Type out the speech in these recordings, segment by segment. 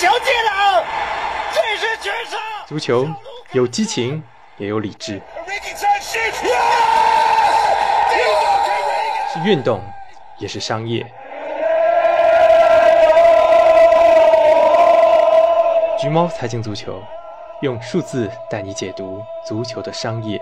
球技能，这是绝杀。足球有激情，也有理智，是运动，也是商业。橘猫财经足球，用数字带你解读足球的商业。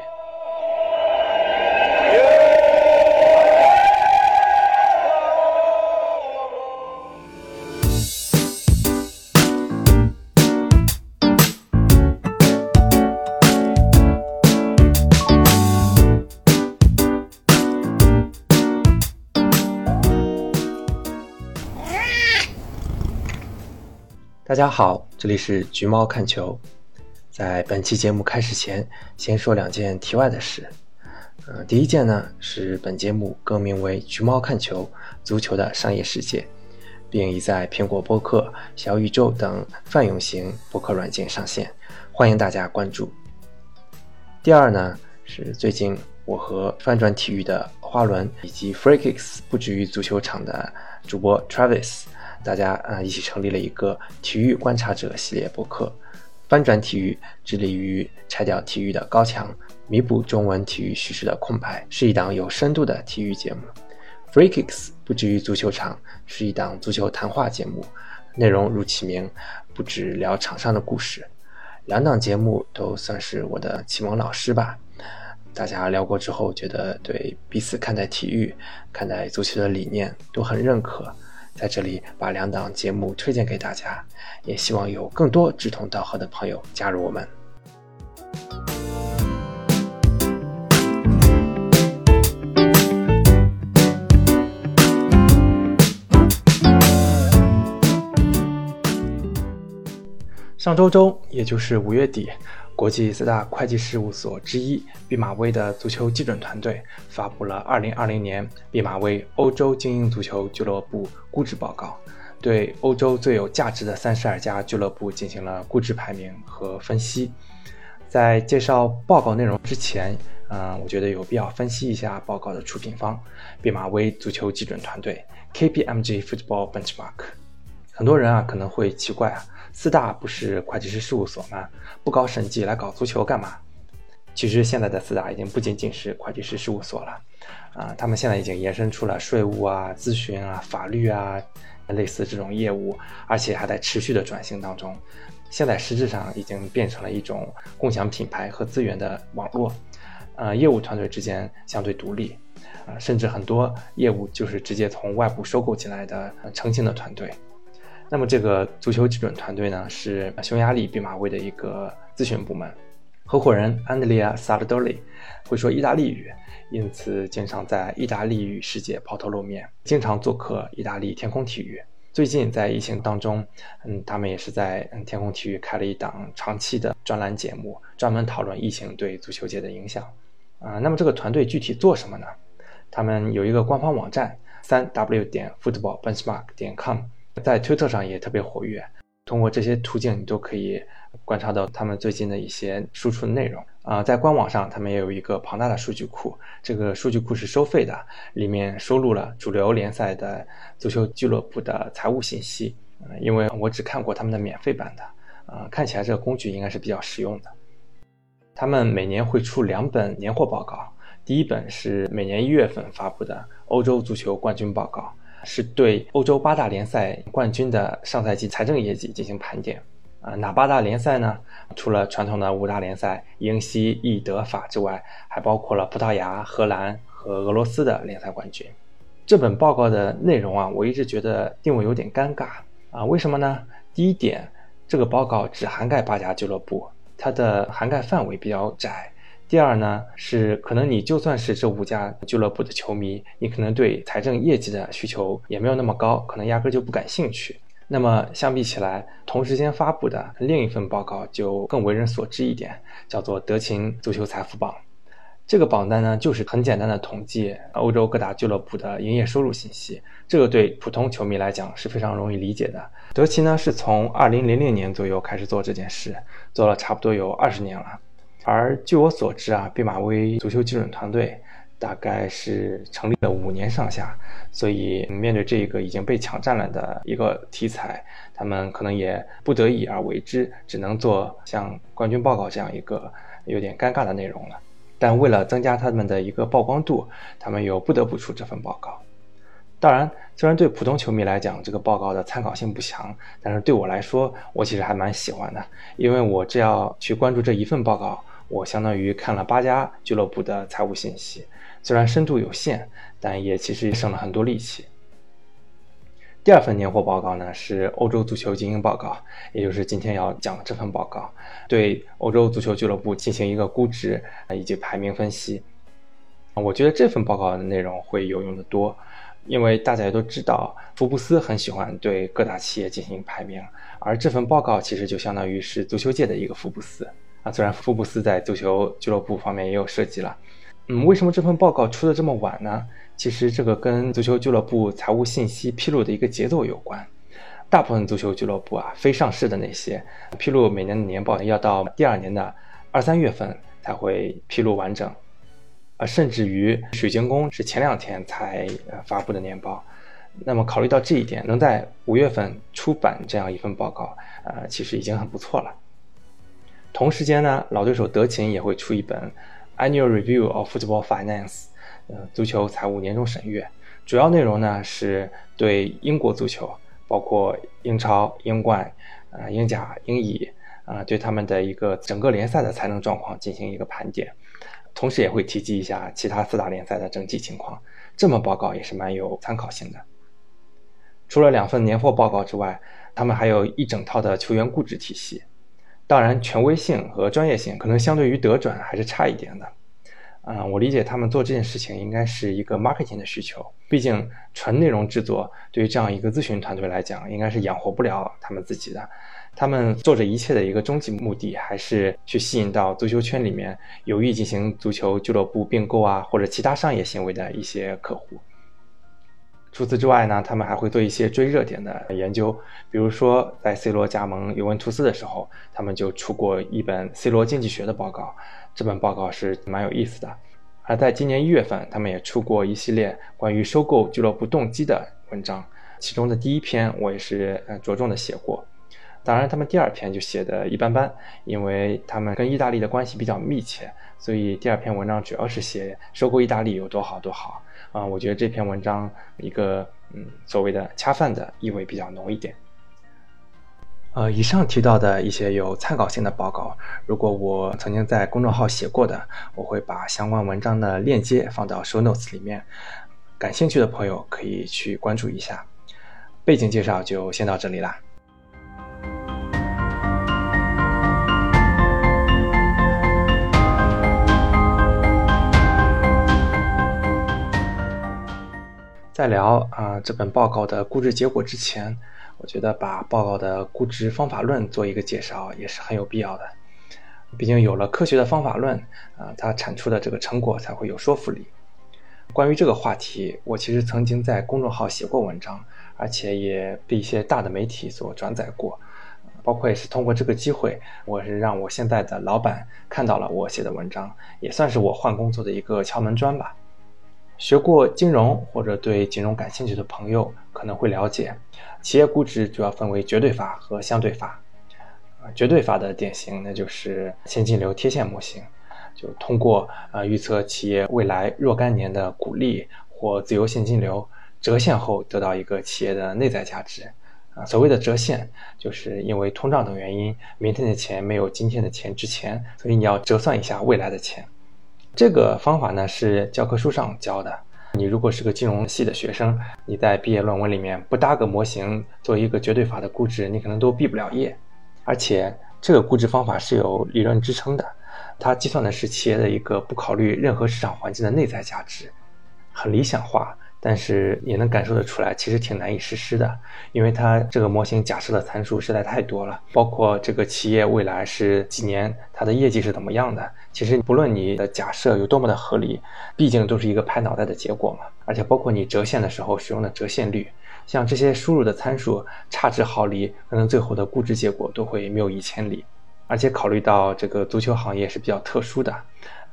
大家好，这里是橘猫看球。在本期节目开始前，先说两件题外的事。嗯，第一件呢是本节目更名为《橘猫看球：足球的商业世界》，并已在苹果播客、小宇宙等泛用型播客软件上线，欢迎大家关注。第二呢是最近我和翻转体育的花轮以及 Freakix 不止于足球场的主播 Travis。大家啊一起成立了一个体育观察者系列博客，翻转体育致力于拆掉体育的高墙，弥补中文体育叙事的空白，是一档有深度的体育节目。Free Kicks 不止于足球场是一档足球谈话节目，内容如其名，不止聊场上的故事。两档节目都算是我的启蒙老师吧。大家聊过之后，觉得对彼此看待体育、看待足球的理念都很认可。在这里把两档节目推荐给大家，也希望有更多志同道合的朋友加入我们。上周周，也就是五月底。国际四大会计事务所之一毕马威的足球基准团队发布了2020年毕马威欧洲精英足球俱乐部估值报告，对欧洲最有价值的32家俱乐部进行了估值排名和分析。在介绍报告内容之前，嗯，我觉得有必要分析一下报告的出品方——毕马威足球基准团队 （KPMG Football Benchmark）。很多人啊可能会奇怪啊。四大不是会计师事务所吗？不搞审计来搞足球干嘛？其实现在的四大已经不仅仅是会计师事务所了，啊，他们现在已经延伸出了税务啊、咨询啊、法律啊，类似这种业务，而且还在持续的转型当中。现在实质上已经变成了一种共享品牌和资源的网络，呃，业务团队之间相对独立，啊，甚至很多业务就是直接从外部收购进来的成型的团队。那么这个足球基准团队呢，是匈牙利毕马威的一个咨询部门，合伙人安德烈亚·萨尔多里会说意大利语，因此经常在意大利语世界抛头露面，经常做客意大利天空体育。最近在疫情当中，嗯，他们也是在嗯天空体育开了一档长期的专栏节目，专门讨论疫情对足球界的影响。啊，那么这个团队具体做什么呢？他们有一个官方网站，三 w 点 footballbenchmark 点 com。在推特上也特别活跃，通过这些途径，你都可以观察到他们最近的一些输出的内容啊。在官网上，他们也有一个庞大的数据库，这个数据库是收费的，里面收录了主流联赛的足球俱乐部的财务信息。因为我只看过他们的免费版的，啊，看起来这个工具应该是比较实用的。他们每年会出两本年货报告，第一本是每年一月份发布的欧洲足球冠军报告。是对欧洲八大联赛冠军的上赛季财政业绩进行盘点，啊，哪八大联赛呢？除了传统的五大联赛英、西、意、德、法之外，还包括了葡萄牙、荷兰和俄罗斯的联赛冠军。这本报告的内容啊，我一直觉得定位有点尴尬啊，为什么呢？第一点，这个报告只涵盖八家俱乐部，它的涵盖范围比较窄。第二呢，是可能你就算是这五家俱乐部的球迷，你可能对财政业绩的需求也没有那么高，可能压根就不感兴趣。那么相比起来，同时间发布的另一份报告就更为人所知一点，叫做德勤足球财富榜。这个榜单呢，就是很简单的统计欧洲各大俱乐部的营业收入信息，这个对普通球迷来讲是非常容易理解的。德勤呢，是从二零零零年左右开始做这件事，做了差不多有二十年了。而据我所知啊，毕马威足球基准团队大概是成立了五年上下，所以面对这个已经被抢占了的一个题材，他们可能也不得已而为之，只能做像冠军报告这样一个有点尴尬的内容了。但为了增加他们的一个曝光度，他们又不得不出这份报告。当然，虽然对普通球迷来讲，这个报告的参考性不强，但是对我来说，我其实还蛮喜欢的，因为我只要去关注这一份报告，我相当于看了八家俱乐部的财务信息，虽然深度有限，但也其实也省了很多力气。第二份年货报告呢，是欧洲足球精英报告，也就是今天要讲的这份报告，对欧洲足球俱乐部进行一个估值以及排名分析。我觉得这份报告的内容会有用的多。因为大家也都知道，福布斯很喜欢对各大企业进行排名，而这份报告其实就相当于是足球界的一个福布斯虽然福布斯在足球俱乐部方面也有涉及了，嗯，为什么这份报告出的这么晚呢？其实这个跟足球俱乐部财务信息披露的一个节奏有关。大部分足球俱乐部啊，非上市的那些，披露每年的年报要到第二年的二三月份才会披露完整。啊，甚至于水晶宫是前两天才发布的年报，那么考虑到这一点，能在五月份出版这样一份报告，呃，其实已经很不错了。同时间呢，老对手德勤也会出一本 Annual Review of Football Finance，呃，足球财务年终审阅，主要内容呢是对英国足球，包括英超、英冠、啊英甲、英乙，啊，对他们的一个整个联赛的财政状况进行一个盘点。同时也会提及一下其他四大联赛的整体情况，这么报告也是蛮有参考性的。除了两份年货报告之外，他们还有一整套的球员估值体系。当然，权威性和专业性可能相对于德转还是差一点的。嗯，我理解他们做这件事情应该是一个 marketing 的需求，毕竟纯内容制作对于这样一个咨询团队来讲，应该是养活不了他们自己的。他们做这一切的一个终极目的，还是去吸引到足球圈里面有意进行足球俱乐部并购啊，或者其他商业行为的一些客户。除此之外呢，他们还会做一些追热点的研究，比如说在 C 罗加盟尤文图斯的时候，他们就出过一本 C 罗经济学的报告，这本报告是蛮有意思的。而在今年一月份，他们也出过一系列关于收购俱乐部动机的文章，其中的第一篇我也是呃着重的写过。当然，他们第二篇就写的一般般，因为他们跟意大利的关系比较密切，所以第二篇文章主要是写收购意大利有多好多好啊。我觉得这篇文章一个嗯所谓的恰饭的意味比较浓一点。呃，以上提到的一些有参考性的报告，如果我曾经在公众号写过的，我会把相关文章的链接放到 show notes 里面，感兴趣的朋友可以去关注一下。背景介绍就先到这里啦。在聊啊这本报告的估值结果之前，我觉得把报告的估值方法论做一个介绍也是很有必要的。毕竟有了科学的方法论，啊，它产出的这个成果才会有说服力。关于这个话题，我其实曾经在公众号写过文章，而且也被一些大的媒体所转载过。包括也是通过这个机会，我是让我现在的老板看到了我写的文章，也算是我换工作的一个敲门砖吧。学过金融或者对金融感兴趣的朋友可能会了解，企业估值主要分为绝对法和相对法。啊，绝对法的典型那就是现金流贴现模型，就通过啊预测企业未来若干年的股利或自由现金流折现后得到一个企业的内在价值。啊，所谓的折现，就是因为通胀等原因，明天的钱没有今天的钱值钱，所以你要折算一下未来的钱。这个方法呢是教科书上教的。你如果是个金融系的学生，你在毕业论文里面不搭个模型做一个绝对法的估值，你可能都毕不了业。而且这个估值方法是有理论支撑的，它计算的是企业的一个不考虑任何市场环境的内在价值，很理想化。但是也能感受得出来，其实挺难以实施的，因为它这个模型假设的参数实在太多了，包括这个企业未来是几年，它的业绩是怎么样的。其实不论你的假设有多么的合理，毕竟都是一个拍脑袋的结果嘛。而且包括你折现的时候使用的折现率，像这些输入的参数差之毫厘，可能最后的估值结果都会谬以千里。而且考虑到这个足球行业是比较特殊的，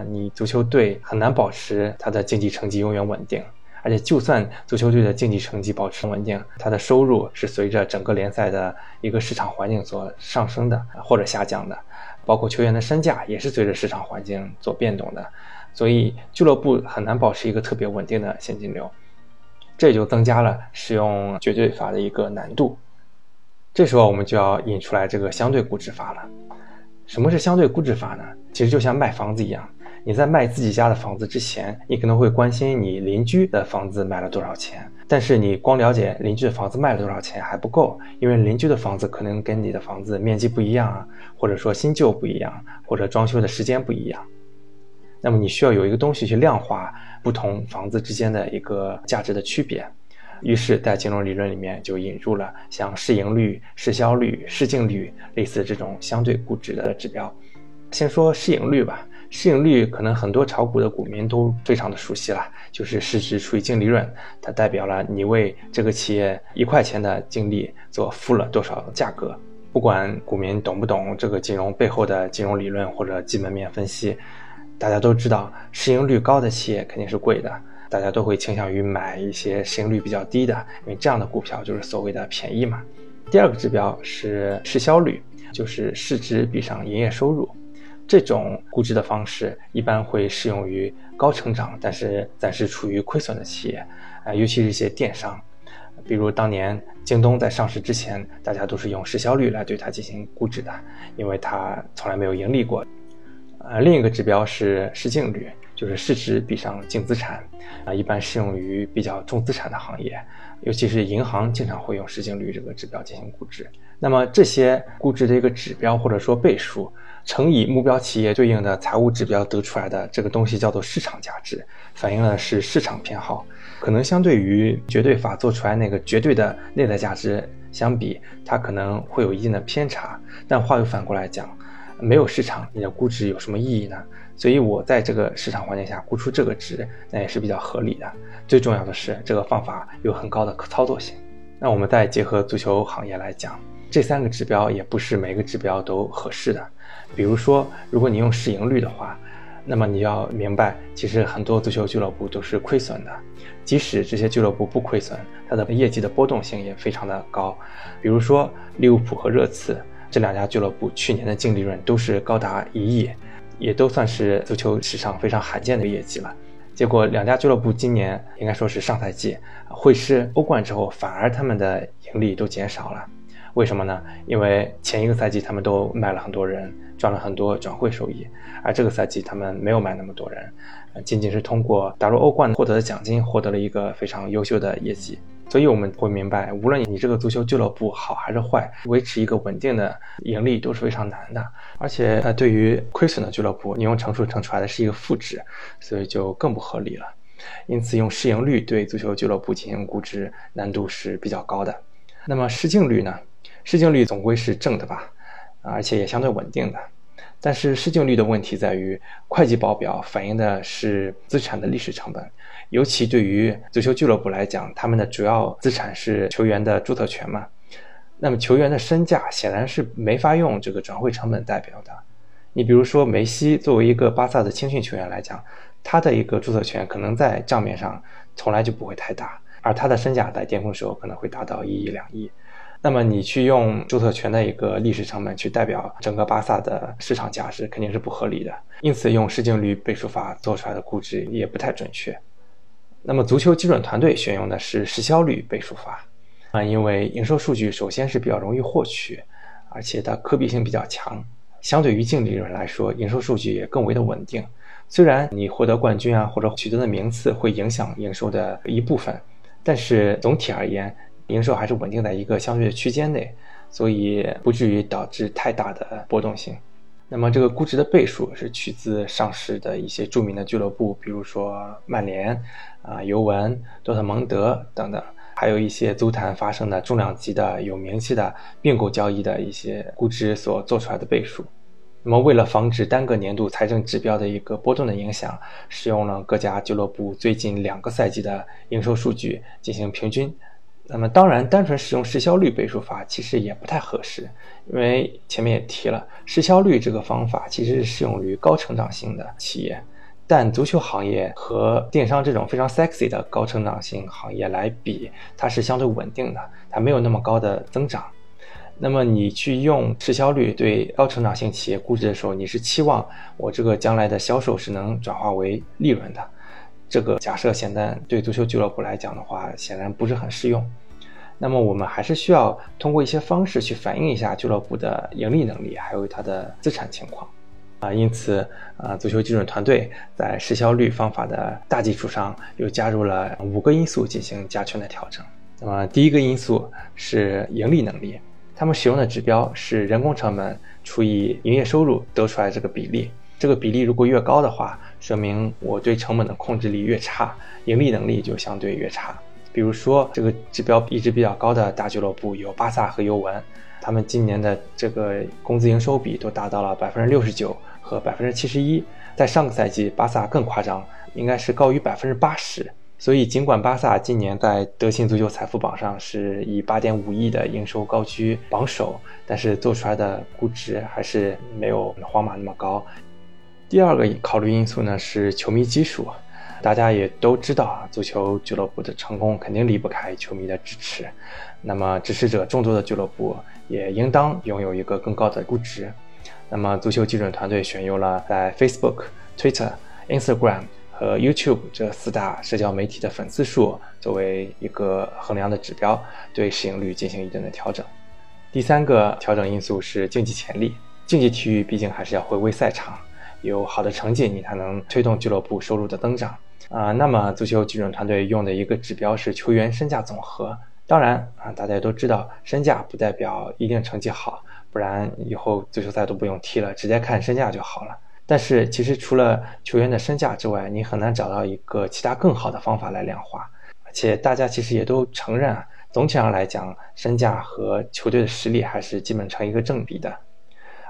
你足球队很难保持它的竞技成绩永远稳定。而且就算足球队的竞技成绩保持稳定，他的收入是随着整个联赛的一个市场环境所上升的或者下降的，包括球员的身价也是随着市场环境做变动的，所以俱乐部很难保持一个特别稳定的现金流，这就增加了使用绝对法的一个难度。这时候我们就要引出来这个相对估值法了。什么是相对估值法呢？其实就像卖房子一样，你在卖自己家的房子之前，你可能会关心你邻居的房子卖了多少钱。但是你光了解邻居的房子卖了多少钱还不够，因为邻居的房子可能跟你的房子面积不一样啊，或者说新旧不一样，或者装修的时间不一样。那么你需要有一个东西去量化不同房子之间的一个价值的区别。于是，在金融理论里面就引入了像市盈率、市销率、市净率类似这种相对估值的指标。先说市盈率吧，市盈率可能很多炒股的股民都非常的熟悉了，就是市值除以净利润，它代表了你为这个企业一块钱的净利做付了多少价格。不管股民懂不懂这个金融背后的金融理论或者基本面分析，大家都知道，市盈率高的企业肯定是贵的。大家都会倾向于买一些市盈率比较低的，因为这样的股票就是所谓的便宜嘛。第二个指标是市销率，就是市值比上营业收入。这种估值的方式一般会适用于高成长但是暂时处于亏损的企业，啊，尤其是一些电商，比如当年京东在上市之前，大家都是用市销率来对它进行估值的，因为它从来没有盈利过。呃，另一个指标是市净率。就是市值比上净资产，啊，一般适用于比较重资产的行业，尤其是银行经常会用市净率这个指标进行估值。那么这些估值的一个指标或者说倍数乘以目标企业对应的财务指标得出来的这个东西叫做市场价值，反映的是市场偏好。可能相对于绝对法做出来那个绝对的内在价值相比，它可能会有一定的偏差。但话又反过来讲，没有市场，你的估值有什么意义呢？所以我在这个市场环境下估出这个值，那也是比较合理的。最重要的是，这个方法有很高的可操作性。那我们再结合足球行业来讲，这三个指标也不是每个指标都合适的。比如说，如果你用市盈率的话，那么你要明白，其实很多足球俱乐部都是亏损的。即使这些俱乐部不亏损，它的业绩的波动性也非常的高。比如说利物浦和热刺这两家俱乐部去年的净利润都是高达一亿。也都算是足球史上非常罕见的业绩了。结果两家俱乐部今年应该说是上赛季会师欧冠之后，反而他们的盈利都减少了。为什么呢？因为前一个赛季他们都卖了很多人，赚了很多转会收益，而这个赛季他们没有卖那么多人，仅仅是通过打入欧冠获得的奖金，获得了一个非常优秀的业绩。所以我们会明白，无论你这个足球俱乐部好还是坏，维持一个稳定的盈利都是非常难的。而且，呃，对于亏损的俱乐部，你用乘数乘出来的是一个负值，所以就更不合理了。因此，用市盈率对足球俱乐部进行估值难度是比较高的。那么市净率呢？市净率总归是正的吧？而且也相对稳定的。但是市净率的问题在于，会计报表反映的是资产的历史成本。尤其对于足球俱乐部来讲，他们的主要资产是球员的注册权嘛。那么球员的身价显然是没法用这个转会成本代表的。你比如说梅西作为一个巴萨的青训球员来讲，他的一个注册权可能在账面上从来就不会太大，而他的身价在巅峰时候可能会达到一亿两亿。那么你去用注册权的一个历史成本去代表整个巴萨的市场价值，肯定是不合理的。因此，用市净率倍数法做出来的估值也不太准确。那么，足球基准团队选用的是市销率倍数法，啊，因为营收数据首先是比较容易获取，而且它可比性比较强，相对于净利润来说，营收数据也更为的稳定。虽然你获得冠军啊，或者取得的名次会影响营收的一部分，但是总体而言，营收还是稳定在一个相对的区间内，所以不至于导致太大的波动性。那么这个估值的倍数是取自上市的一些著名的俱乐部，比如说曼联、啊尤文、多特蒙德等等，还有一些足坛发生的重量级的有名气的并购交易的一些估值所做出来的倍数。那么为了防止单个年度财政指标的一个波动的影响，使用了各家俱乐部最近两个赛季的营收数据进行平均。那么当然，单纯使用市销率倍数法其实也不太合适，因为前面也提了，市销率这个方法其实是适用于高成长性的企业，但足球行业和电商这种非常 sexy 的高成长性行业来比，它是相对稳定的，它没有那么高的增长。那么你去用市销率对高成长性企业估值的时候，你是期望我这个将来的销售是能转化为利润的？这个假设现在对足球俱乐部来讲的话，显然不是很适用。那么我们还是需要通过一些方式去反映一下俱乐部的盈利能力，还有它的资产情况。啊，因此，啊，足球基准团队在市销率方法的大基础上，又加入了五个因素进行加权的调整。那么，第一个因素是盈利能力，他们使用的指标是人工成本除以营业收入得出来这个比例。这个比例如果越高的话，说明我对成本的控制力越差，盈利能力就相对越差。比如说，这个指标一直比较高的大俱乐部有巴萨和尤文。他们今年的这个工资营收比都达到了百分之六十九和百分之七十一，在上个赛季巴萨更夸张，应该是高于百分之八十。所以尽管巴萨今年在德勤足球财富榜上是以八点五亿的营收高居榜首，但是做出来的估值还是没有皇马那么高。第二个考虑因素呢是球迷基数，大家也都知道啊，足球俱乐部的成功肯定离不开球迷的支持。那么支持者众多的俱乐部也应当拥有一个更高的估值。那么足球基准团队选用了在 Facebook、Twitter、Instagram 和 YouTube 这四大社交媒体的粉丝数作为一个衡量的指标，对市盈率进行一定的调整。第三个调整因素是竞技潜力，竞技体育毕竟还是要回归赛场，有好的成绩你才能推动俱乐部收入的增长啊。那么足球基准团队用的一个指标是球员身价总和。当然啊，大家都知道，身价不代表一定成绩好，不然以后足球赛都不用踢了，直接看身价就好了。但是其实除了球员的身价之外，你很难找到一个其他更好的方法来量化。而且大家其实也都承认啊，总体上来讲，身价和球队的实力还是基本成一个正比的。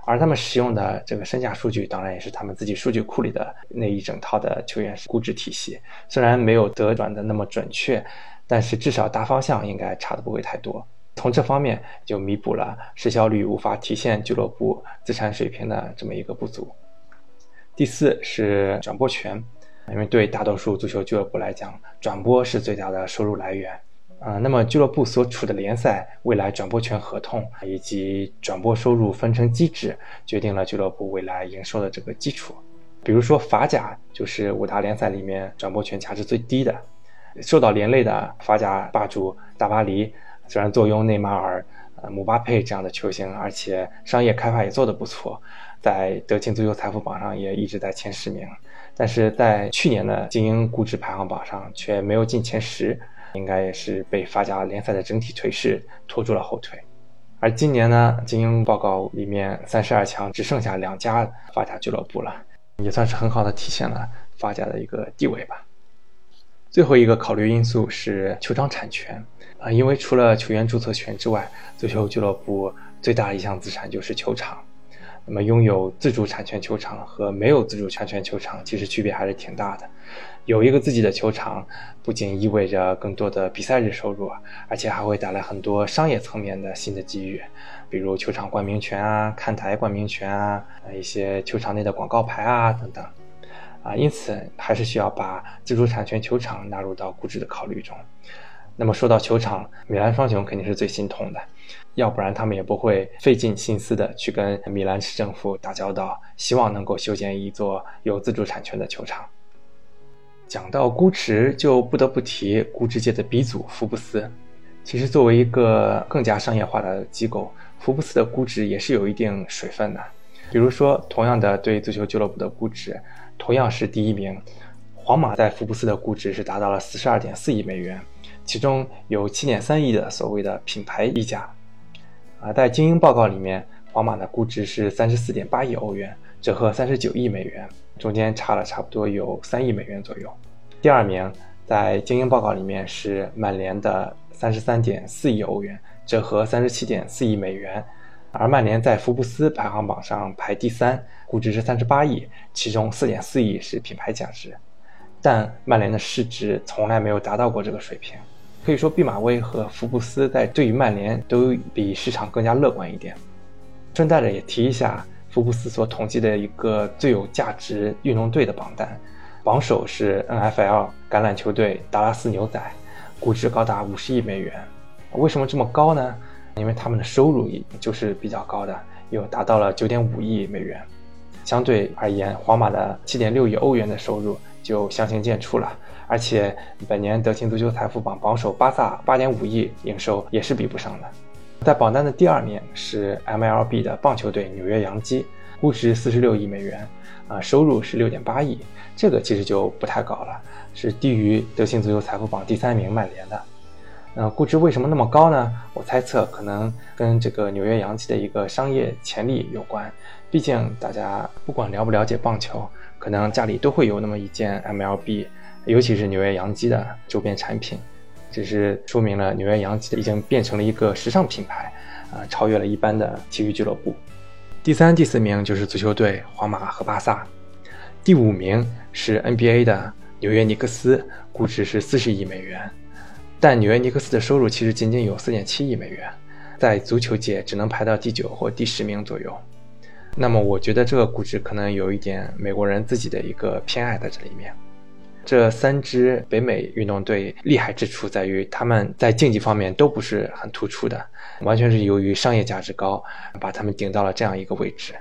而他们使用的这个身价数据，当然也是他们自己数据库里的那一整套的球员估值体系，虽然没有德转的那么准确。但是至少大方向应该差的不会太多，从这方面就弥补了市销率无法体现俱乐部资产水平的这么一个不足。第四是转播权，因为对大多数足球俱乐部来讲，转播是最大的收入来源。啊，那么俱乐部所处的联赛未来转播权合同以及转播收入分成机制，决定了俱乐部未来营收的这个基础。比如说法甲就是五大联赛里面转播权价值最低的。受到连累的法甲霸主大巴黎，虽然坐拥内马尔、呃姆巴佩这样的球星，而且商业开发也做得不错，在德勤足球财富榜上也一直在前十名，但是在去年的精英估值排行榜上却没有进前十，应该也是被法甲联赛的整体颓势拖住了后腿。而今年呢，精英报告里面三十二强只剩下两家法甲俱乐部了，也算是很好的体现了法甲的一个地位吧。最后一个考虑因素是球场产权啊，因为除了球员注册权之外，足球俱乐部最大的一项资产就是球场。那么，拥有自主产权球场和没有自主产权球场其实区别还是挺大的。有一个自己的球场，不仅意味着更多的比赛日收入，而且还会带来很多商业层面的新的机遇，比如球场冠名权啊、看台冠名权啊、一些球场内的广告牌啊等等。啊，因此还是需要把自主产权球场纳入到估值的考虑中。那么说到球场，米兰双雄肯定是最心痛的，要不然他们也不会费尽心思的去跟米兰市政府打交道，希望能够修建一座有自主产权的球场。讲到估值，就不得不提估值界的鼻祖福布斯。其实作为一个更加商业化的机构，福布斯的估值也是有一定水分的。比如说，同样的对足球俱乐部的估值。同样是第一名，皇马在福布斯的估值是达到了四十二点四亿美元，其中有七点三亿的所谓的品牌溢价。啊，在精英报告里面，皇马的估值是三十四点八亿欧元，折合三十九亿美元，中间差了差不多有三亿美元左右。第二名在精英报告里面是曼联的三十三点四亿欧元，折合三十七点四亿美元。而曼联在福布斯排行榜上排第三，估值是三十八亿，其中四点四亿是品牌价值，但曼联的市值从来没有达到过这个水平。可以说，毕马威和福布斯在对于曼联都比市场更加乐观一点。顺带着也提一下，福布斯所统计的一个最有价值运动队的榜单，榜首是 NFL 橄榄球队达拉斯牛仔，估值高达五十亿美元。为什么这么高呢？因为他们的收入就是比较高的，有达到了九点五亿美元。相对而言，皇马的七点六亿欧元的收入就相形见绌了。而且本年德勤足球财富榜榜首巴萨八点五亿营收也是比不上的。在榜单的第二名是 MLB 的棒球队纽约洋基，估值四十六亿美元，啊，收入是六点八亿，这个其实就不太高了，是低于德勤足球财富榜第三名曼联的。那估值为什么那么高呢？我猜测可能跟这个纽约洋基的一个商业潜力有关。毕竟大家不管了不了解棒球，可能家里都会有那么一件 MLB。尤其是纽约洋基的周边产品，只是说明了纽约洋基已经变成了一个时尚品牌，啊，超越了一般的体育俱乐部。第三、第四名就是足球队皇马和巴萨，第五名是 NBA 的纽约尼克斯，估值是四十亿美元，但纽约尼克斯的收入其实仅仅有四点七亿美元，在足球界只能排到第九或第十名左右。那么，我觉得这个估值可能有一点美国人自己的一个偏爱在这里面。这三支北美运动队厉害之处在于，他们在竞技方面都不是很突出的，完全是由于商业价值高，把他们顶到了这样一个位置。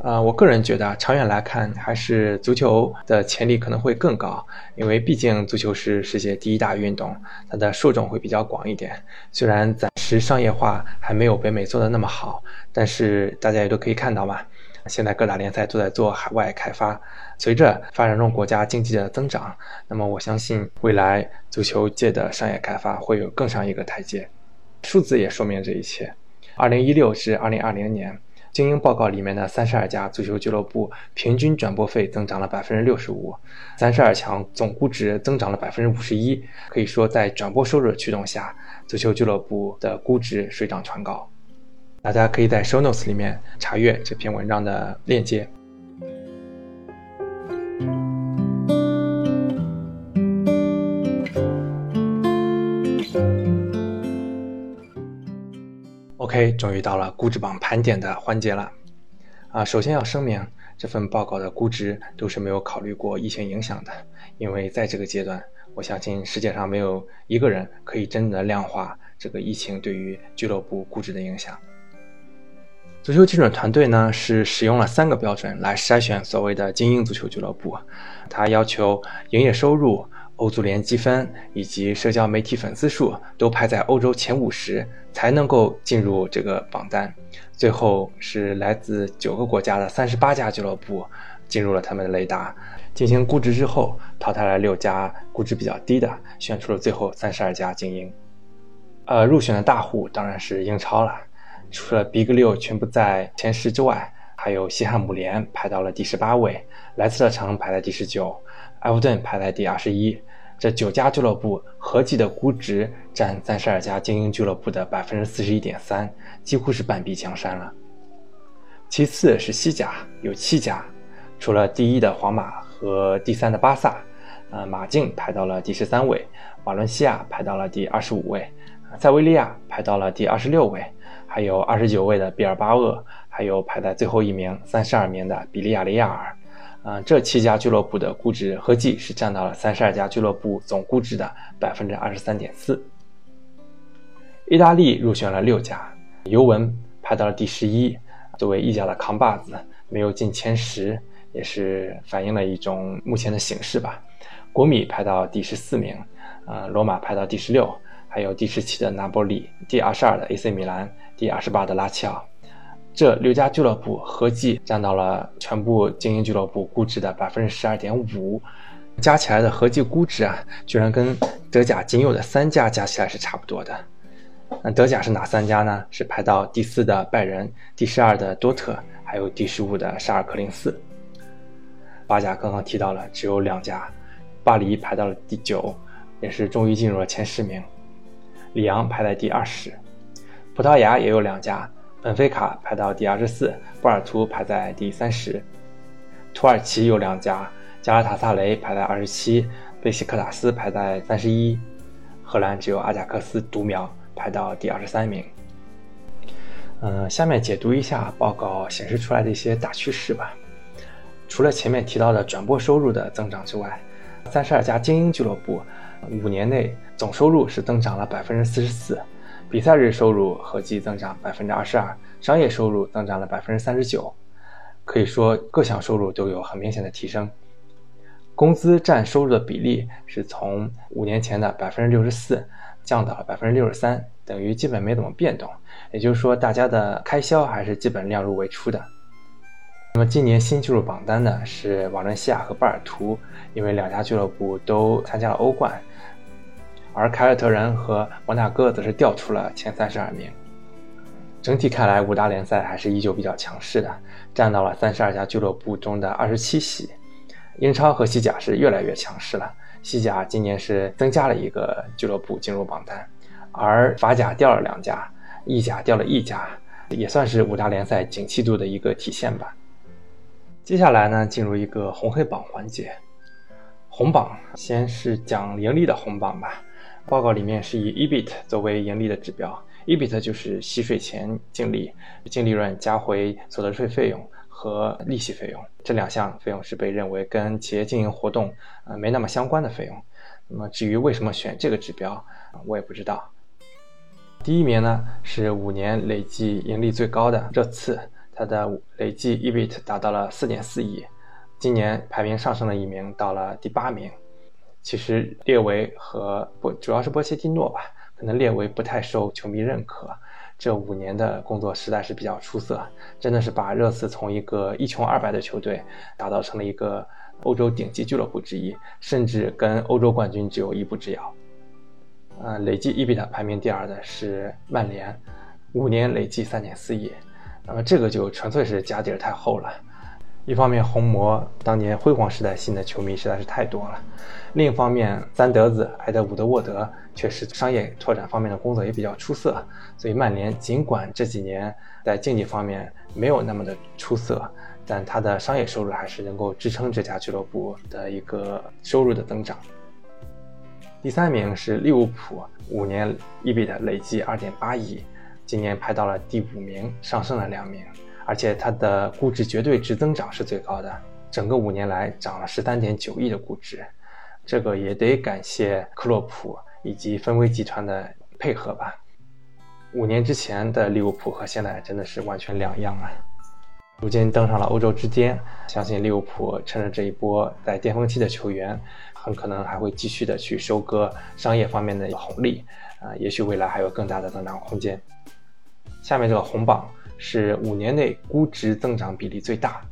啊，我个人觉得，长远来看，还是足球的潜力可能会更高，因为毕竟足球是世界第一大运动，它的受众会比较广一点。虽然暂时商业化还没有北美做的那么好，但是大家也都可以看到嘛。现在各大联赛都在做海外开发，随着发展中国家经济的增长，那么我相信未来足球界的商业开发会有更上一个台阶。数字也说明这一切。二零一六至二零二零年，精英报告里面的三十二家足球俱乐部平均转播费增长了百分之六十五，三十二强总估值增长了百分之五十一。可以说，在转播收入的驱动下，足球俱乐部的估值水涨船高。大家可以在 show notes 里面查阅这篇文章的链接。OK，终于到了估值榜盘点的环节了。啊，首先要声明，这份报告的估值都是没有考虑过疫情影响的，因为在这个阶段，我相信世界上没有一个人可以真的量化这个疫情对于俱乐部估值的影响。足球基准团队呢是使用了三个标准来筛选所谓的精英足球俱乐部，它要求营业收入、欧足联积分以及社交媒体粉丝数都排在欧洲前五十才能够进入这个榜单。最后是来自九个国家的三十八家俱乐部进入了他们的雷达，进行估值之后淘汰了六家估值比较低的，选出了最后三十二家精英。呃，入选的大户当然是英超了。除了 Big 六全部在前十之外，还有西汉姆联排到了第十八位，莱斯特城排在第十九，埃弗顿排在第二十一。这九家俱乐部合计的估值占三十二家精英俱乐部的百分之四十一点三，几乎是半壁江山了。其次是西甲，有七家，除了第一的皇马和第三的巴萨，呃，马竞排到了第十三位，瓦伦西亚排到了第二十五位，塞维利亚排到了第二十六位。还有二十九位的毕尔巴鄂，还有排在最后一名三十二名的比利亚雷亚尔，啊，这七家俱乐部的估值合计是占到了三十二家俱乐部总估值的百分之二十三点四。意大利入选了六家，尤文排到了第十一，作为意甲的扛把子，没有进前十，也是反映了一种目前的形势吧。国米排到第十四名，啊，罗马排到第十六，还有第十七的拿波里，第二十二的 AC 米兰。第二十八的拉齐奥，这六家俱乐部合计占到了全部精英俱乐部估值的百分之十二点五，加起来的合计估值啊，居然跟德甲仅有的三家加起来是差不多的。那德甲是哪三家呢？是排到第四的拜仁，第十二的多特，还有第十五的沙尔克零四。巴甲刚刚提到了，只有两家，巴黎排到了第九，也是终于进入了前十名，里昂排在第二十。葡萄牙也有两家，本菲卡排到第二十四，波尔图排在第三十。土耳其有两家，加拉塔萨雷排在二十七，贝西克塔斯排在三十一。荷兰只有阿贾克斯独苗，排到第二十三名。嗯，下面解读一下报告显示出来的一些大趋势吧。除了前面提到的转播收入的增长之外，三十二家精英俱乐部五年内总收入是增长了百分之四十四，比赛日收入合计增长百分之二十二，商业收入增长了百分之三十九，可以说各项收入都有很明显的提升。工资占收入的比例是从五年前的百分之六十四降到了百分之六十三，等于基本没怎么变动。也就是说，大家的开销还是基本量入为出的。那么今年新进入榜单的是瓦伦西亚和巴尔图，因为两家俱乐部都参加了欧冠，而凯尔特人和摩纳哥则是掉出了前三十二名。整体看来，五大联赛还是依旧比较强势的，占到了三十二家俱乐部中的二十七席。英超和西甲是越来越强势了，西甲今年是增加了一个俱乐部进入榜单，而法甲掉了两家，意甲掉了一家，也算是五大联赛景气度的一个体现吧。接下来呢，进入一个红黑榜环节。红榜先是讲盈利的红榜吧，报告里面是以 EBIT 作为盈利的指标，EBIT 就是息税前净利，净利润加回所得税费用。和利息费用这两项费用是被认为跟企业经营活动呃没那么相关的费用。那么至于为什么选这个指标，我也不知道。第一名呢是五年累计盈利最高的热刺，它的累计 EBIT 达到了四点四亿，今年排名上升了一名，到了第八名。其实列维和不主要是波切蒂诺吧，可能列维不太受球迷认可。这五年的工作实在是比较出色，真的是把热刺从一个一穷二白的球队打造成了一个欧洲顶级俱乐部之一，甚至跟欧洲冠军只有一步之遥。呃，累计 EBIT 排名第二的是曼联，五年累计三点四亿，那么这个就纯粹是家底儿太厚了。一方面，红魔当年辉煌时代新的球迷实在是太多了；另一方面，三德子埃德伍德沃德确实商业拓展方面的工作也比较出色。所以曼联尽管这几年在竞技方面没有那么的出色，但它的商业收入还是能够支撑这家俱乐部的一个收入的增长。第三名是利物浦，五年 EBIT 累计二点八亿，今年排到了第五名，上升了两名。而且它的估值绝对值增长是最高的，整个五年来涨了十三点九亿的估值，这个也得感谢克洛普以及芬威集团的配合吧。五年之前的利物浦和现在真的是完全两样啊！如今登上了欧洲之巅，相信利物浦趁着这一波在巅峰期的球员，很可能还会继续的去收割商业方面的红利啊，也许未来还有更大的增长空间。下面这个红榜。是五年内估值增长比例最大，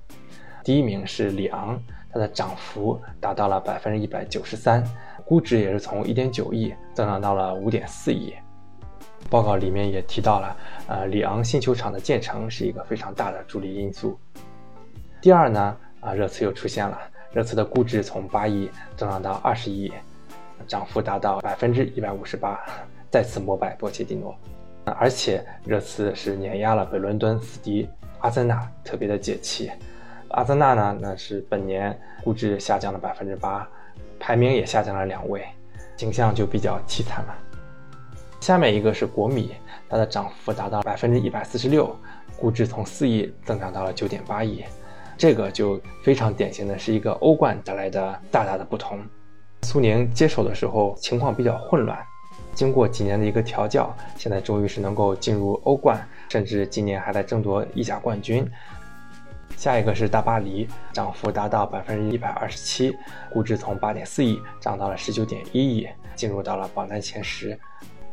第一名是里昂，它的涨幅达到了百分之一百九十三，估值也是从一点九亿增长到了五点四亿。报告里面也提到了，呃，里昂新球场的建成是一个非常大的助力因素。第二呢，啊，热刺又出现了，热刺的估值从八亿增长到二十亿，涨幅达到百分之一百五十八，再次膜拜波切蒂诺。而且热刺是碾压了北伦敦死敌阿森纳，特别的解气。阿森纳呢，那是本年估值下降了百分之八，排名也下降了两位，景象就比较凄惨了。下面一个是国米，它的涨幅达到百分之一百四十六，估值从四亿增长到了九点八亿，这个就非常典型的是一个欧冠带来的大大的不同。苏宁接手的时候情况比较混乱。经过几年的一个调教，现在终于是能够进入欧冠，甚至今年还在争夺意甲冠军。下一个是大巴黎，涨幅达到百分之一百二十七，估值从八点四亿涨到了十九点一亿，进入到了榜单前十。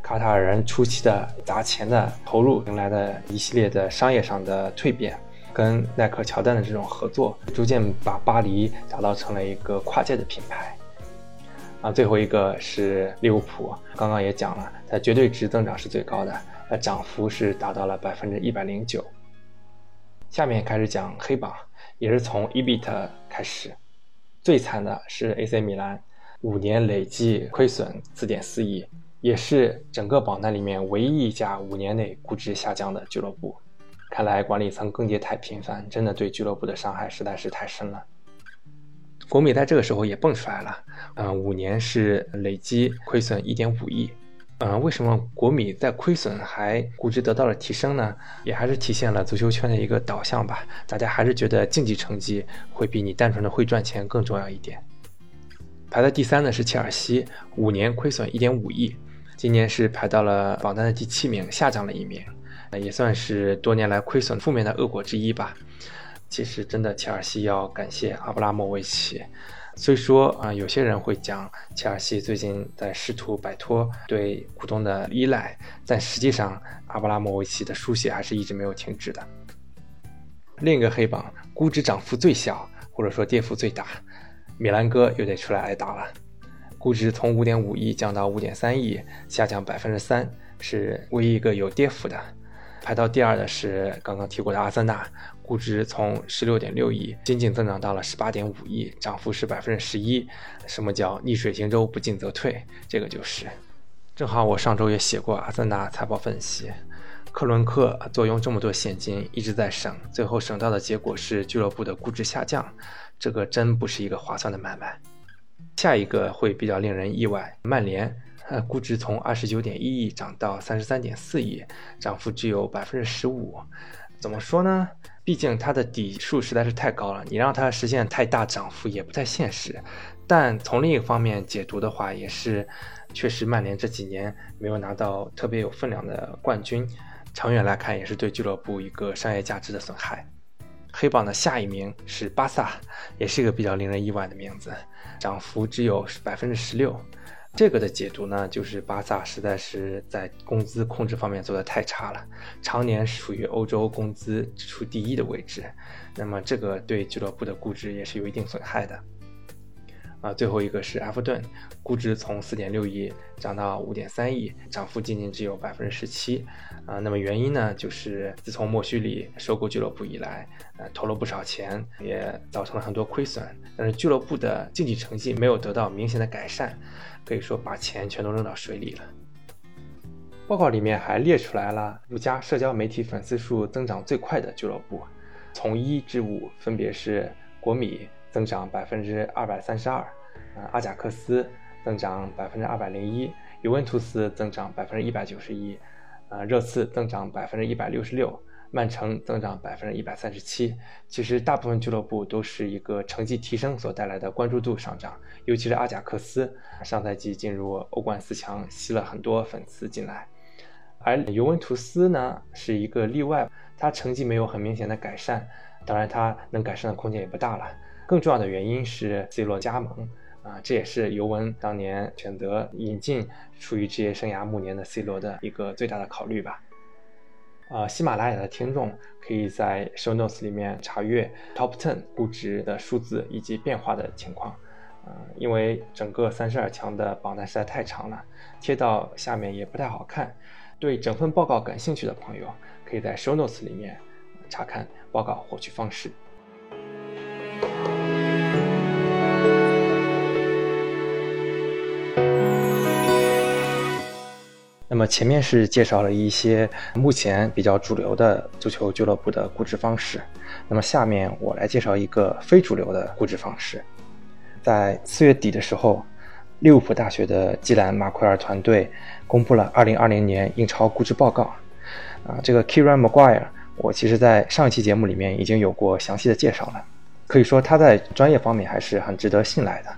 卡塔尔人初期的砸钱的投入，迎来的一系列的商业上的蜕变，跟耐克、乔丹的这种合作，逐渐把巴黎打造成了一个跨界的品牌。啊，最后一个是利物浦，刚刚也讲了，它绝对值增长是最高的，它涨幅是达到了百分之一百零九。下面开始讲黑榜，也是从 EBIT 开始，最惨的是 AC 米兰，五年累计亏损四点四亿，也是整个榜单里面唯一一家五年内估值下降的俱乐部。看来管理层更迭太频繁，真的对俱乐部的伤害实在是太深了。国米在这个时候也蹦出来了，嗯，五年是累计亏损一点五亿，嗯，为什么国米在亏损还估值得到了提升呢？也还是体现了足球圈的一个导向吧。大家还是觉得竞技成绩会比你单纯的会赚钱更重要一点。排在第三的是切尔西，五年亏损一点五亿，今年是排到了榜单的第七名，下降了一名，也算是多年来亏损负面的恶果之一吧。其实，真的切尔西要感谢阿布拉莫维奇。虽说啊，有些人会讲切尔西最近在试图摆脱对股东的依赖，但实际上阿布拉莫维奇的书写还是一直没有停止的。另一个黑榜估值涨幅最小，或者说跌幅最大，米兰哥又得出来挨打了。估值从五点五亿降到五点三亿，下降百分之三，是唯一一个有跌幅的。排到第二的是刚刚提过的阿森纳。估值从十六点六亿仅仅增长到了十八点五亿，涨幅是百分之十一。什么叫逆水行舟，不进则退？这个就是。正好我上周也写过阿森纳财报分析，克伦克坐拥这么多现金，一直在省，最后省到的结果是俱乐部的估值下降，这个真不是一个划算的买卖。下一个会比较令人意外，曼联，估值从二十九点一亿涨到三十三点四亿，涨幅只有百分之十五。怎么说呢？毕竟它的底数实在是太高了，你让它实现太大涨幅也不太现实。但从另一方面解读的话，也是确实曼联这几年没有拿到特别有分量的冠军，长远来看也是对俱乐部一个商业价值的损害。黑榜的下一名是巴萨，也是一个比较令人意外的名字，涨幅只有百分之十六。这个的解读呢，就是巴萨实在是在工资控制方面做的太差了，常年处于欧洲工资支出第一的位置，那么这个对俱乐部的估值也是有一定损害的。啊，最后一个是埃弗顿，估值从四点六亿涨到五点三亿，涨幅仅仅只有百分之十七。啊，那么原因呢，就是自从莫须里收购俱乐部以来，呃，投了不少钱，也造成了很多亏损，但是俱乐部的竞技成绩没有得到明显的改善，可以说把钱全都扔到水里了。报告里面还列出来了五家社交媒体粉丝数增长最快的俱乐部，从一至五分别是国米。增长百分之二百三十二，啊，阿贾克斯增长百分之二百零一，尤文图斯增长百分之一百九十一，啊，热刺增长百分之一百六十六，曼城增长百分之一百三十七。其实大部分俱乐部都是一个成绩提升所带来的关注度上涨，尤其是阿贾克斯，上赛季进入欧冠四强，吸了很多粉丝进来，而尤文图斯呢是一个例外，他成绩没有很明显的改善，当然他能改善的空间也不大了。更重要的原因是 C 罗加盟啊，这也是尤文当年选择引进处于职业生涯暮年的 C 罗的一个最大的考虑吧。呃，喜马拉雅的听众可以在 Show Notes 里面查阅 Top Ten 估值的数字以及变化的情况。呃，因为整个三十二强的榜单实在太长了，贴到下面也不太好看。对整份报告感兴趣的朋友，可以在 Show Notes 里面查看报告获取方式。前面是介绍了一些目前比较主流的足球俱乐部的估值方式，那么下面我来介绍一个非主流的估值方式。在四月底的时候，利物浦大学的基兰马奎尔团队公布了2020年英超估值报告。啊，这个 Kiran Maguire，我其实在上一期节目里面已经有过详细的介绍了，可以说他在专业方面还是很值得信赖的。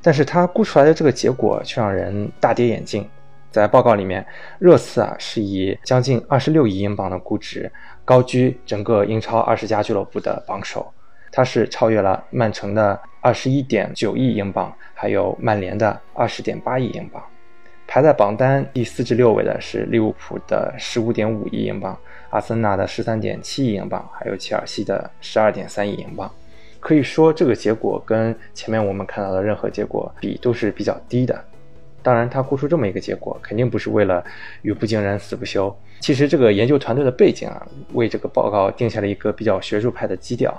但是他估出来的这个结果却让人大跌眼镜。在报告里面，热刺啊是以将近二十六亿英镑的估值高居整个英超二十家俱乐部的榜首，它是超越了曼城的二十一点九亿英镑，还有曼联的二十点八亿英镑。排在榜单第四至六位的是利物浦的十五点五亿英镑，阿森纳的十三点七亿英镑，还有切尔西的十二点三亿英镑。可以说，这个结果跟前面我们看到的任何结果比都是比较低的。当然，他估出这么一个结果，肯定不是为了语不惊人死不休。其实，这个研究团队的背景啊，为这个报告定下了一个比较学术派的基调，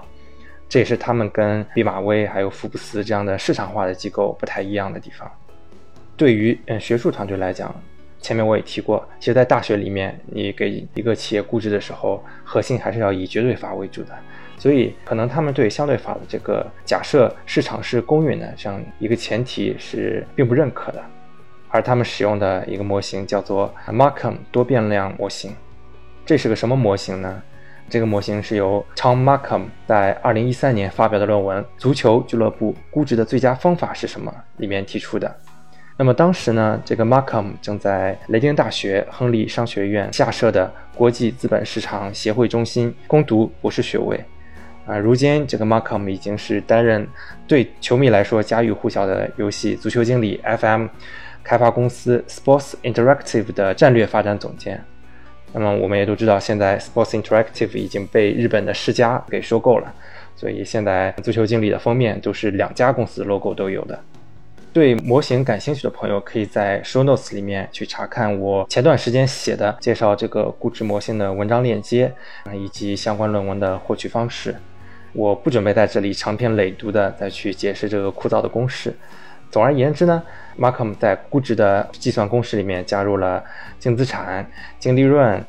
这也是他们跟毕马威还有福布斯这样的市场化的机构不太一样的地方。对于嗯学术团队来讲，前面我也提过，其实，在大学里面，你给一个企业估值的时候，核心还是要以绝对法为主的。所以，可能他们对相对法的这个假设市场是公允的这样一个前提是并不认可的。而他们使用的一个模型叫做 Markham 多变量模型。这是个什么模型呢？这个模型是由 Tom Markham 在2013年发表的论文《足球俱乐部估值的最佳方法是什么》里面提出的。那么当时呢，这个 Markham 正在雷丁大学亨利商学院下设的国际资本市场协会中心攻读博士学位。啊，如今这个 Markham 已经是担任对球迷来说家喻户晓的游戏《足球经理》FM 开发公司 Sports Interactive 的战略发展总监。那么我们也都知道，现在 Sports Interactive 已经被日本的世嘉给收购了，所以现在《足球经理》的封面都是两家公司 logo 都有的。对模型感兴趣的朋友，可以在 Show Notes 里面去查看我前段时间写的介绍这个估值模型的文章链接，以及相关论文的获取方式。我不准备在这里长篇累牍的再去解释这个枯燥的公式。总而言之呢，Markham 在估值的计算公式里面加入了净资产、净利润。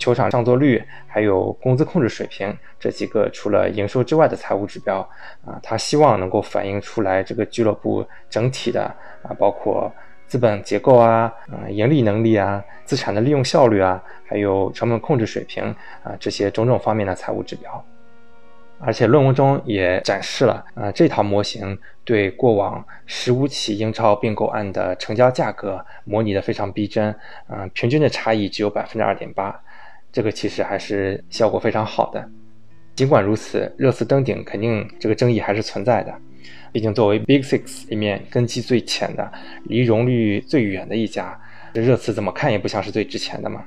球场上座率，还有工资控制水平这几个除了营收之外的财务指标啊，他希望能够反映出来这个俱乐部整体的啊，包括资本结构啊、啊盈利能力啊、资产的利用效率啊，还有成本控制水平啊这些种种方面的财务指标。而且论文中也展示了啊，这套模型对过往十五起英超并购案的成交价格模拟的非常逼真，嗯，平均的差异只有百分之二点八。这个其实还是效果非常好的，尽管如此，热刺登顶肯定这个争议还是存在的。毕竟作为 Big Six 里面根基最浅的、离荣率最远的一家，这热刺怎么看也不像是最值钱的嘛。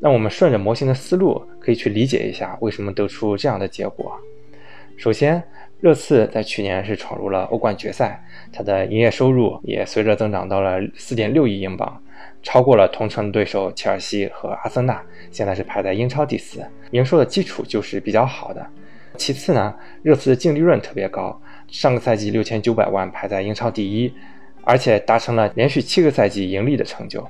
那我们顺着模型的思路，可以去理解一下为什么得出这样的结果。首先，热刺在去年是闯入了欧冠决赛，它的营业收入也随着增长到了四点六亿英镑。超过了同城对手切尔西和阿森纳，现在是排在英超第四，营收的基础就是比较好的。其次呢，热刺的净利润特别高，上个赛季六千九百万排在英超第一，而且达成了连续七个赛季盈利的成就。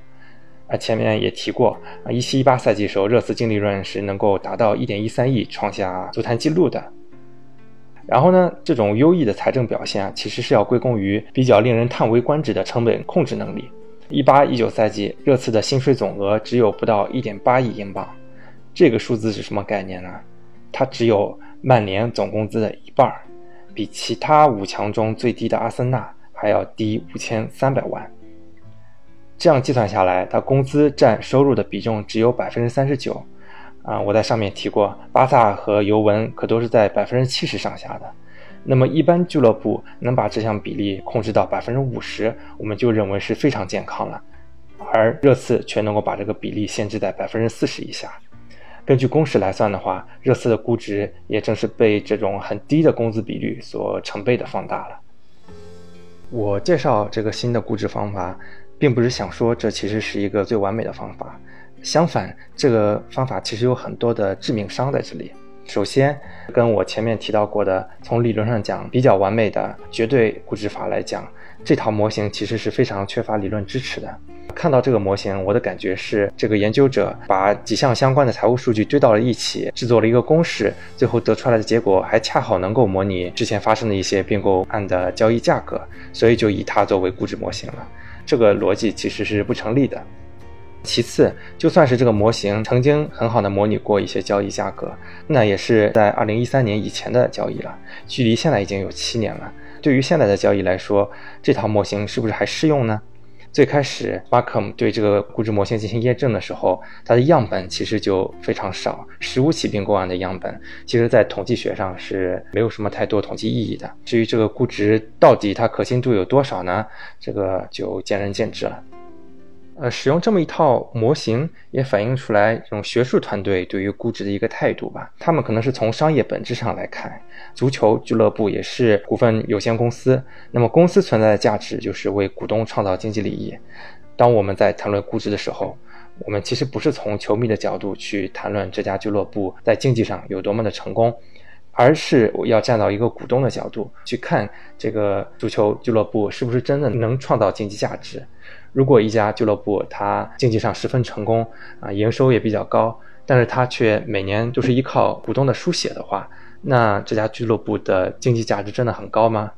啊，前面也提过啊，一七一八赛季时候，热刺净利润是能够达到一点一三亿，创下足坛纪录的。然后呢，这种优异的财政表现啊，其实是要归功于比较令人叹为观止的成本控制能力。一八一九赛季，热刺的薪水总额只有不到一点八亿英镑，这个数字是什么概念呢？它只有曼联总工资的一半，比其他五强中最低的阿森纳还要低五千三百万。这样计算下来，它工资占收入的比重只有百分之三十九。啊，我在上面提过，巴萨和尤文可都是在百分之七十上下的。那么，一般俱乐部能把这项比例控制到百分之五十，我们就认为是非常健康了。而热刺却能够把这个比例限制在百分之四十以下。根据公式来算的话，热刺的估值也正是被这种很低的工资比率所成倍的放大了。我介绍这个新的估值方法，并不是想说这其实是一个最完美的方法，相反，这个方法其实有很多的致命伤在这里。首先，跟我前面提到过的，从理论上讲比较完美的绝对估值法来讲，这套模型其实是非常缺乏理论支持的。看到这个模型，我的感觉是，这个研究者把几项相关的财务数据堆到了一起，制作了一个公式，最后得出来的结果还恰好能够模拟之前发生的一些并购案的交易价格，所以就以它作为估值模型了。这个逻辑其实是不成立的。其次，就算是这个模型曾经很好的模拟过一些交易价格，那也是在二零一三年以前的交易了，距离现在已经有七年了。对于现在的交易来说，这套模型是不是还适用呢？最开始 Markham 对这个估值模型进行验证的时候，它的样本其实就非常少，十五起并购案的样本，其实在统计学上是没有什么太多统计意义的。至于这个估值到底它可信度有多少呢？这个就见仁见智了。呃，使用这么一套模型，也反映出来这种学术团队对于估值的一个态度吧。他们可能是从商业本质上来看，足球俱乐部也是股份有限公司，那么公司存在的价值就是为股东创造经济利益。当我们在谈论估值的时候，我们其实不是从球迷的角度去谈论这家俱乐部在经济上有多么的成功，而是要站到一个股东的角度去看这个足球俱乐部是不是真的能创造经济价值。如果一家俱乐部它经济上十分成功啊，营收也比较高，但是它却每年都是依靠股东的输血的话，那这家俱乐部的经济价值真的很高吗？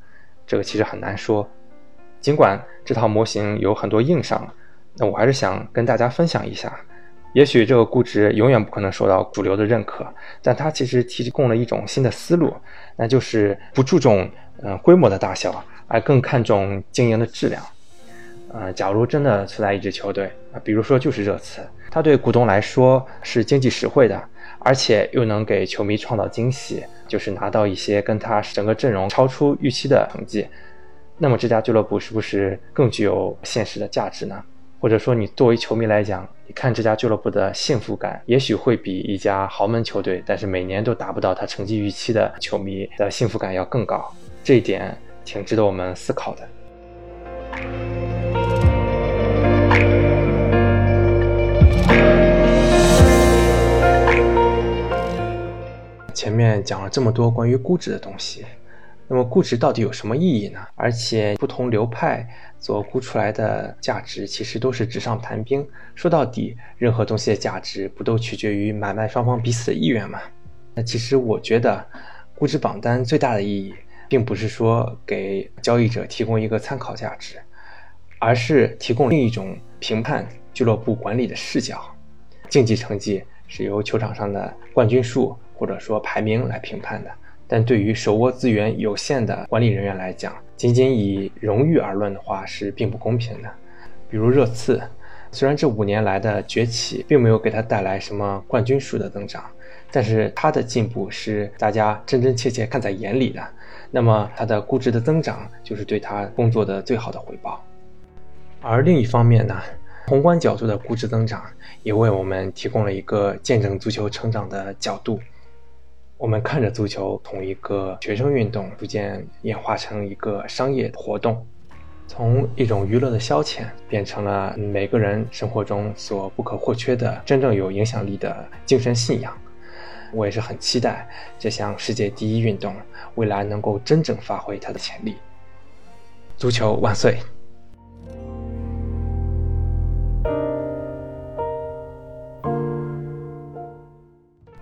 这个其实很难说。尽管这套模型有很多硬伤，那我还是想跟大家分享一下。也许这个估值永远不可能受到主流的认可，但它其实提供了一种新的思路，那就是不注重嗯规模的大小，而更看重经营的质量。呃，假如真的存在一支球队啊，比如说就是热刺，它对股东来说是经济实惠的，而且又能给球迷创造惊喜，就是拿到一些跟他整个阵容超出预期的成绩，那么这家俱乐部是不是更具有现实的价值呢？或者说，你作为球迷来讲，你看这家俱乐部的幸福感，也许会比一家豪门球队，但是每年都达不到他成绩预期的球迷的幸福感要更高。这一点挺值得我们思考的。前面讲了这么多关于估值的东西，那么估值到底有什么意义呢？而且不同流派所估出来的价值其实都是纸上谈兵。说到底，任何东西的价值不都取决于买卖双方彼此的意愿吗？那其实我觉得，估值榜单最大的意义，并不是说给交易者提供一个参考价值，而是提供另一种评判俱乐部管理的视角。竞技成绩是由球场上的冠军数。或者说排名来评判的，但对于手握资源有限的管理人员来讲，仅仅以荣誉而论的话是并不公平的。比如热刺，虽然这五年来的崛起并没有给他带来什么冠军数的增长，但是他的进步是大家真真切切看在眼里的。那么他的估值的增长就是对他工作的最好的回报。而另一方面呢，宏观角度的估值增长也为我们提供了一个见证足球成长的角度。我们看着足球从一个学生运动逐渐演化成一个商业活动，从一种娱乐的消遣变成了每个人生活中所不可或缺的真正有影响力的精神信仰。我也是很期待这项世界第一运动未来能够真正发挥它的潜力。足球万岁！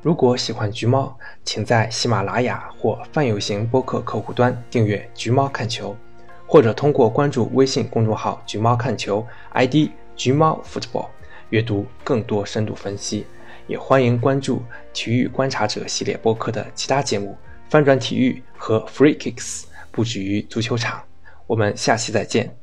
如果喜欢橘猫，请在喜马拉雅或泛有型播客客户端订阅“橘猫看球”，或者通过关注微信公众号“橘猫看球 ”（ID 橘猫 football） 阅读更多深度分析。也欢迎关注“体育观察者”系列播客的其他节目《翻转体育》和《Free Kicks》，布局于足球场。我们下期再见。